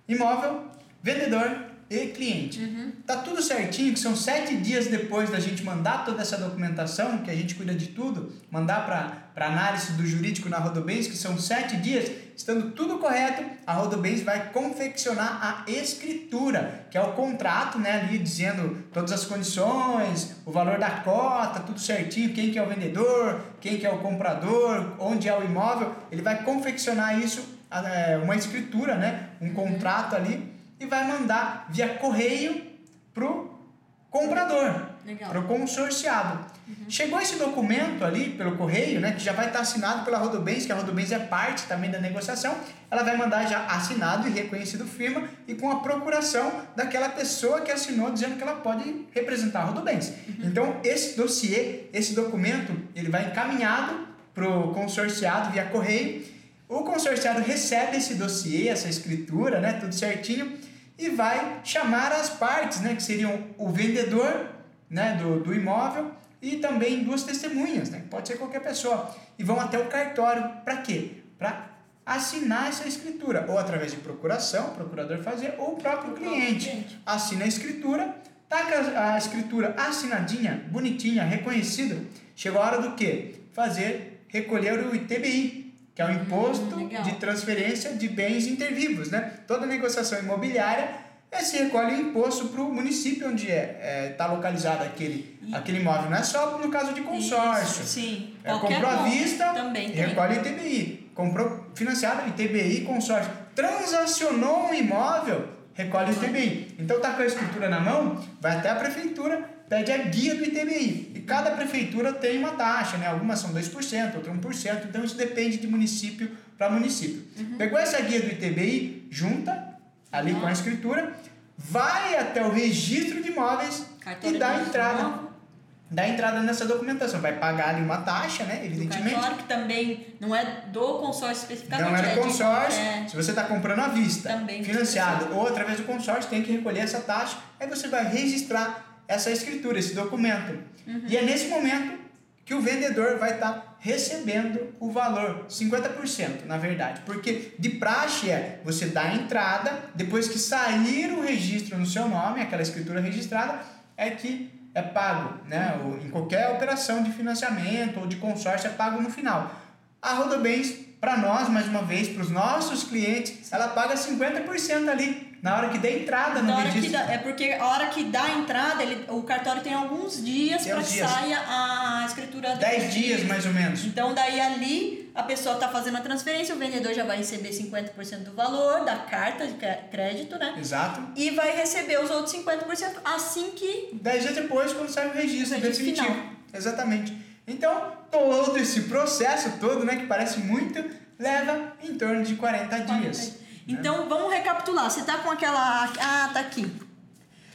Imóvel, vendedor e cliente. Uhum. Tá tudo certinho, que são sete dias depois da gente mandar toda essa documentação, que a gente cuida de tudo, mandar para análise do jurídico na Rodobens, que são sete dias, estando tudo correto, a Rodobens vai confeccionar a escritura, que é o contrato, né, ali dizendo todas as condições, o valor da cota, tudo certinho, quem que é o vendedor, quem que é o comprador, onde é o imóvel, ele vai confeccionar isso, é, uma escritura, né, um contrato ali, e vai mandar via correio pro comprador, para o consorciado. Uhum. Chegou esse documento ali pelo correio, né, que já vai estar assinado pela Rodobens, que a Rodobens é parte também da negociação, ela vai mandar já assinado e reconhecido firma e com a procuração daquela pessoa que assinou dizendo que ela pode representar a Rodobens. Uhum. Então, esse dossiê, esse documento, ele vai encaminhado para o consorciado via correio. O consorciado recebe esse dossiê, essa escritura, né, tudo certinho, e vai chamar as partes, né, que seriam o vendedor né, do, do imóvel e também duas testemunhas, né, pode ser qualquer pessoa, e vão até o cartório para quê? Para assinar essa escritura, ou através de procuração, o procurador fazer, ou o próprio cliente assina a escritura, tá a escritura assinadinha, bonitinha, reconhecida, chegou a hora do quê? Fazer, recolher o ITBI, que é o imposto hum, de transferência de bens intervivos, né? Toda negociação imobiliária é, se recolhe imposto para o município onde está é, é, tá localizado aquele, e... aquele imóvel. Não é só no caso de consórcio. Isso, sim. É, comprou à vista, também, recolhe. ITBI. Comprou financiado, ITBI, consórcio. Transacionou um imóvel, recolhe o ITBI. Então tá com a escritura na mão, vai até a prefeitura, pede a guia do ITBI. E cada prefeitura tem uma taxa, né? Algumas são 2%, outras 1%, então isso depende de município para município. Uhum. Pegou essa guia do ITBI, junta ali com a escritura, vai até o registro de imóveis Carteira e dá entrada. Dá entrada nessa documentação, vai pagar ali uma taxa, né? Evidentemente. Claro que também não é do consórcio especificamente. Não é do consórcio. É... Se você está comprando à vista, também financiado ou através do consórcio, tem que recolher essa taxa. Aí você vai registrar essa escritura, esse documento. Uhum. E é nesse momento que o vendedor vai estar tá recebendo o valor, 50% na verdade. Porque de praxe é você dar a entrada, depois que sair o registro no seu nome, aquela escritura registrada, é que é pago, né? Ou em qualquer operação de financiamento ou de consórcio é pago no final. A Rodobens, para nós, mais uma vez, para os nossos clientes, ela paga 50% ali na hora que dá entrada no na registro. Dá, é porque a hora que dá a entrada, ele, o cartório tem alguns dias para que saia a escritura. 10 dias, mais ou menos. Então, daí ali, a pessoa está fazendo a transferência, o vendedor já vai receber 50% do valor da carta de crédito, né? Exato. E vai receber os outros 50% assim que... 10 dias depois, quando sai o registro, o registro definitivo. Final. Exatamente. Então, todo esse processo todo, né, que parece muito, leva em torno de 40, 40 dias. Então, vamos recapitular. Você tá com aquela. Ah, tá aqui.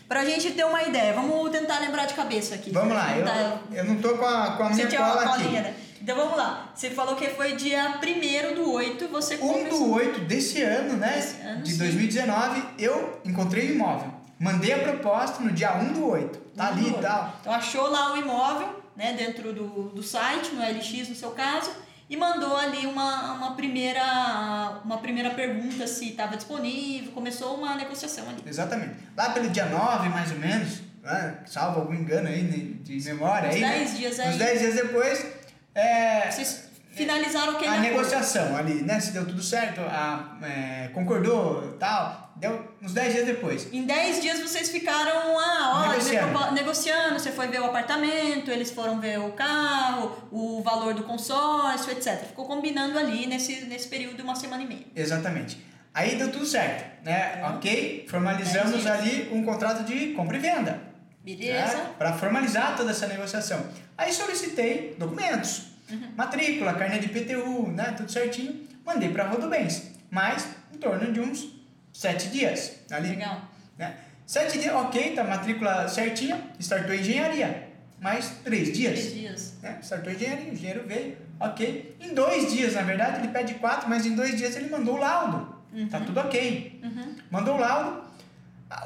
Pra gente ter uma ideia, vamos tentar lembrar de cabeça aqui. Vamos lá, eu, eu não tô com a, com a minha cola aqui. Colinha, né? Então vamos lá. Você falou que foi dia 1 do 8, você começou... 1 do 8 desse ano, né? Desse ano, de sim. 2019, eu encontrei o imóvel. Mandei a proposta no dia 1 do 8. Tá ali e tal. Então achou lá o imóvel, né? Dentro do, do site, no LX no seu caso e mandou ali uma, uma, primeira, uma primeira pergunta se estava disponível, começou uma negociação ali. Exatamente. Lá pelo dia 9, mais ou menos, né? salvo algum engano aí de memória. Uns aí, 10 né? dias aí. Uns 10 dias depois. É, Vocês finalizaram o que A negociação ali, né? Se deu tudo certo, a, é, concordou tal Deu uns 10 dias depois. Em 10 dias vocês ficaram ah, ó, negociando. negociando. Você foi ver o apartamento, eles foram ver o carro, o valor do consórcio, etc. Ficou combinando ali nesse, nesse período de uma semana e meia. Exatamente. Aí deu tudo certo, né? Ok, formalizamos ali um contrato de compra e venda. Beleza. Né? Para formalizar toda essa negociação. Aí solicitei documentos, uhum. matrícula, carne de PTU, né? Tudo certinho. Mandei para Rodobens. Mas em torno de uns sete dias ali. Legal. Né? Sete dias, ok, tá matrícula certinha, startou engenharia. Mais três dias. Três dias. Né? Startou engenharia, o engenheiro veio, ok. Em dois dias, na verdade, ele pede quatro, mas em dois dias ele mandou o laudo. Uhum. Tá tudo ok. Uhum. Mandou o laudo.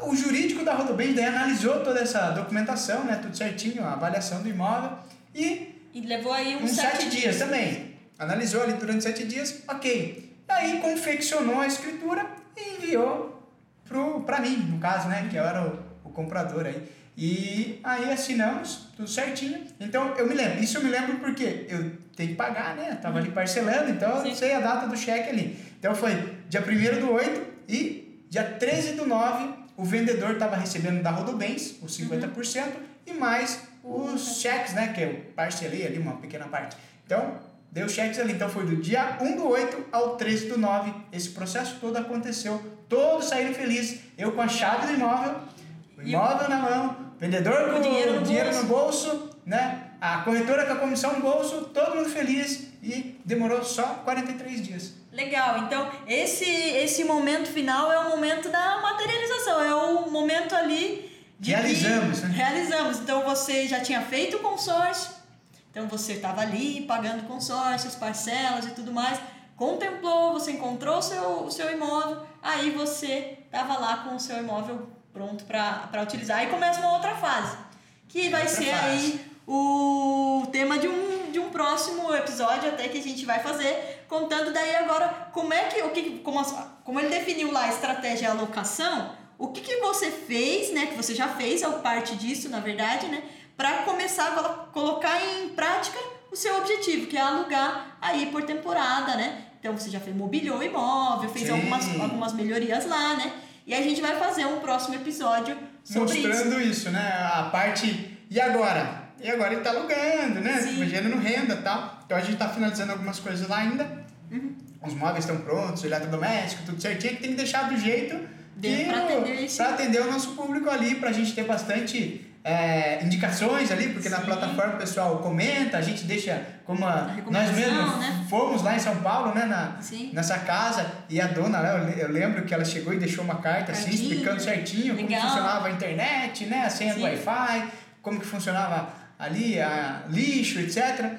O jurídico da Rodobens daí analisou toda essa documentação, né? Tudo certinho, a avaliação do imóvel. E. E levou aí uns, uns sete, sete dias, dias também. Analisou ali durante sete dias, ok. Aí confeccionou a escritura e enviou para mim, no caso, né? Que eu era o, o comprador aí. E aí assinamos, tudo certinho. Então eu me lembro, isso eu me lembro porque eu tenho que pagar, né? Eu tava ali parcelando, então Sim. eu sei a data do cheque ali. Então foi dia 1 do 8 e dia 13 do 9 o vendedor estava recebendo da Rodobens os 50% uhum. e mais os cheques, né? Que eu parcelei ali uma pequena parte. Então deu cheques ali. Então foi do dia 1 do 8 ao 13 do 9. Esse processo todo aconteceu. Todos saíram felizes. Eu com a chave do imóvel, o imóvel na mão, vendedor com o dinheiro no, dinheiro bolso. no bolso, né? A corretora com a comissão no bolso, todo mundo feliz e demorou só 43 dias. Legal, então esse, esse momento final é o momento da materialização, é o momento ali de realizamos, que, né? Realizamos. Então você já tinha feito o consórcio, então você estava ali pagando consórcios, parcelas e tudo mais, contemplou, você encontrou o seu, o seu imóvel, aí você estava lá com o seu imóvel pronto para utilizar. Aí começa uma outra fase, que vai outra ser fase. aí o tema de um, de um próximo episódio até que a gente vai fazer, contando daí agora como é que, o que como, como ele definiu lá a estratégia e alocação, o que, que você fez, né, que você já fez, é parte disso, na verdade, né, para começar a colocar em prática o seu objetivo, que é alugar aí por temporada, né? Então você já fez, mobiliou o imóvel, fez algumas, algumas melhorias lá, né? E a gente vai fazer um próximo episódio sobre Mostrando isso. isso, né? A parte. E agora? E agora ele tá alugando, né? Sim. Gerando renda e tal. Então a gente tá finalizando algumas coisas lá ainda. Uhum. Os móveis estão prontos, o eletrodoméstico, tudo certinho, que tem que deixar do jeito para atender, atender o nosso público ali, pra gente ter bastante é, indicações ali, porque Sim. na plataforma o pessoal comenta, a gente deixa como a, nós mesmos né? fomos lá em São Paulo, né, na, nessa casa, e a dona, né, eu lembro que ela chegou e deixou uma carta assim, explicando certinho Legal. como funcionava a internet, né, a senha Sim. do Wi-Fi, como que funcionava ali, a lixo, etc.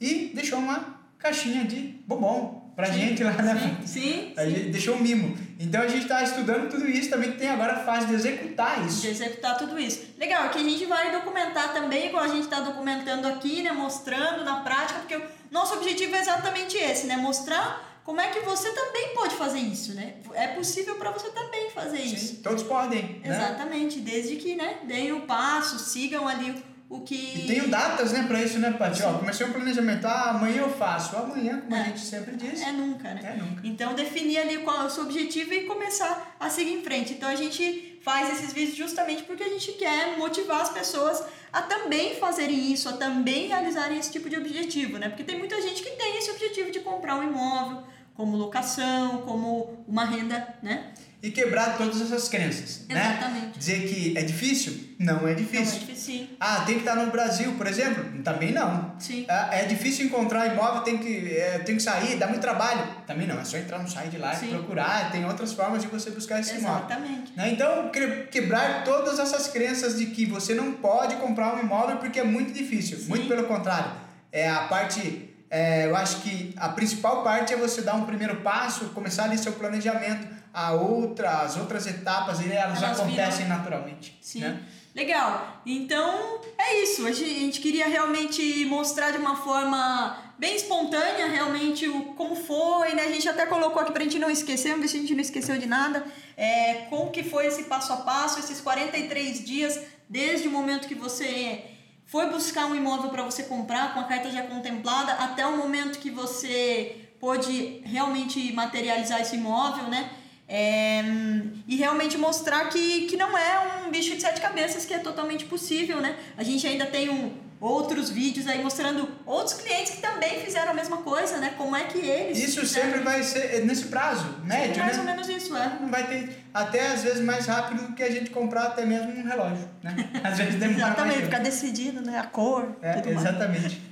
E deixou uma caixinha de bombom pra sim, gente lá na sim, sim, a gente deixou um mimo. Então a gente está estudando tudo isso também que tem agora a fase de executar isso. De executar tudo isso. Legal, que a gente vai documentar também, igual a gente está documentando aqui, né? Mostrando na prática, porque o nosso objetivo é exatamente esse, né? Mostrar como é que você também pode fazer isso, né? É possível para você também fazer Sim, isso. Todos podem. Né? Exatamente, né? desde que, né, deem o passo, sigam ali o que... E tenho datas, né, para isso, né, Paty? Ó, comecei um planejamento, ah, amanhã eu faço. Amanhã, como é. a gente sempre diz. É nunca, né? É nunca. Então, definir ali qual é o seu objetivo e começar a seguir em frente. Então, a gente faz esses vídeos justamente porque a gente quer motivar as pessoas a também fazerem isso, a também realizarem esse tipo de objetivo, né? Porque tem muita gente que tem esse objetivo de comprar um imóvel como locação, como uma renda, né? e quebrar todas essas crenças. Né? Exatamente. Né? Dizer que é difícil? Não é difícil. Não é difícil. Ah, tem que estar no Brasil, por exemplo? Também não. Sim. Ah, é difícil encontrar imóvel, tem que, é, tem que sair, dá muito trabalho. Também não, é só entrar no site lá Sim. e procurar, tem outras formas de você buscar esse imóvel. Exatamente. Né? Então, quebrar todas essas crenças de que você não pode comprar um imóvel porque é muito difícil. Sim. Muito pelo contrário. É a parte é, eu acho que a principal parte é você dar um primeiro passo, começar ali seu planejamento a outra, as outras etapas elas, elas acontecem viram... naturalmente. Sim. Né? Legal. Então é isso. A gente queria realmente mostrar de uma forma bem espontânea realmente o como foi, né? A gente até colocou aqui pra gente não esquecer, vamos ver se a gente não esqueceu de nada. É, como que foi esse passo a passo, esses 43 dias, desde o momento que você foi buscar um imóvel para você comprar com a carta já contemplada até o momento que você pôde realmente materializar esse imóvel, né? É, e realmente mostrar que, que não é um bicho de sete cabeças, que é totalmente possível, né? A gente ainda tem um, outros vídeos aí mostrando outros clientes que também fizeram a mesma coisa, né? Como é que eles. Isso fizeram. sempre vai ser nesse prazo médio, mais né? ou menos isso, é. Não vai ter até às vezes mais rápido do que a gente comprar até mesmo um relógio, né? Às vezes demora Exatamente, mais ficar decidido, né? A cor. É, exatamente.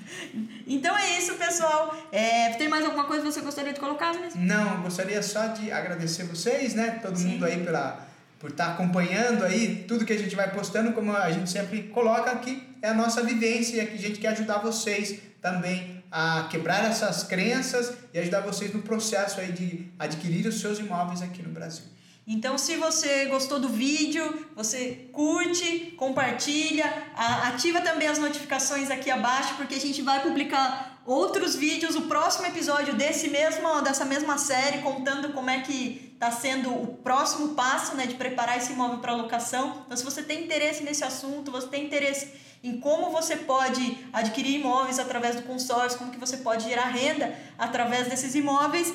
Então é isso, pessoal. É, tem mais alguma coisa que você gostaria de colocar, Vinícius? Não, gostaria só de agradecer vocês, né? Todo Sim. mundo aí pela, por estar acompanhando aí tudo que a gente vai postando, como a gente sempre coloca aqui, é a nossa vivência e a gente quer ajudar vocês também a quebrar essas crenças e ajudar vocês no processo aí de adquirir os seus imóveis aqui no Brasil. Então, se você gostou do vídeo, você curte, compartilha, ativa também as notificações aqui abaixo, porque a gente vai publicar outros vídeos, o próximo episódio desse mesmo, dessa mesma série, contando como é que está sendo o próximo passo né, de preparar esse imóvel para locação. Então, se você tem interesse nesse assunto, você tem interesse em como você pode adquirir imóveis através do consórcio, como que você pode gerar renda através desses imóveis,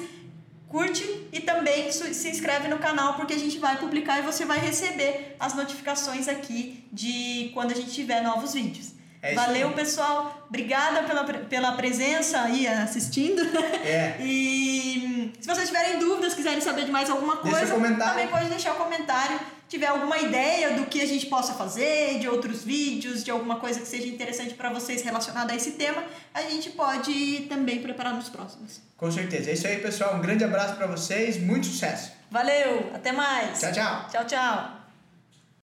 curte e também se inscreve no canal porque a gente vai publicar e você vai receber as notificações aqui de quando a gente tiver novos vídeos. É Valeu, pessoal. Obrigada pela, pela presença aí assistindo. É. e se vocês tiverem dúvidas, quiserem saber de mais alguma coisa, também pode deixar o comentário. Tiver alguma ideia do que a gente possa fazer, de outros vídeos, de alguma coisa que seja interessante para vocês relacionada a esse tema, a gente pode também preparar nos próximos. Com certeza. É isso aí, pessoal. Um grande abraço para vocês. Muito sucesso. Valeu, até mais. Tchau, tchau. Tchau, tchau.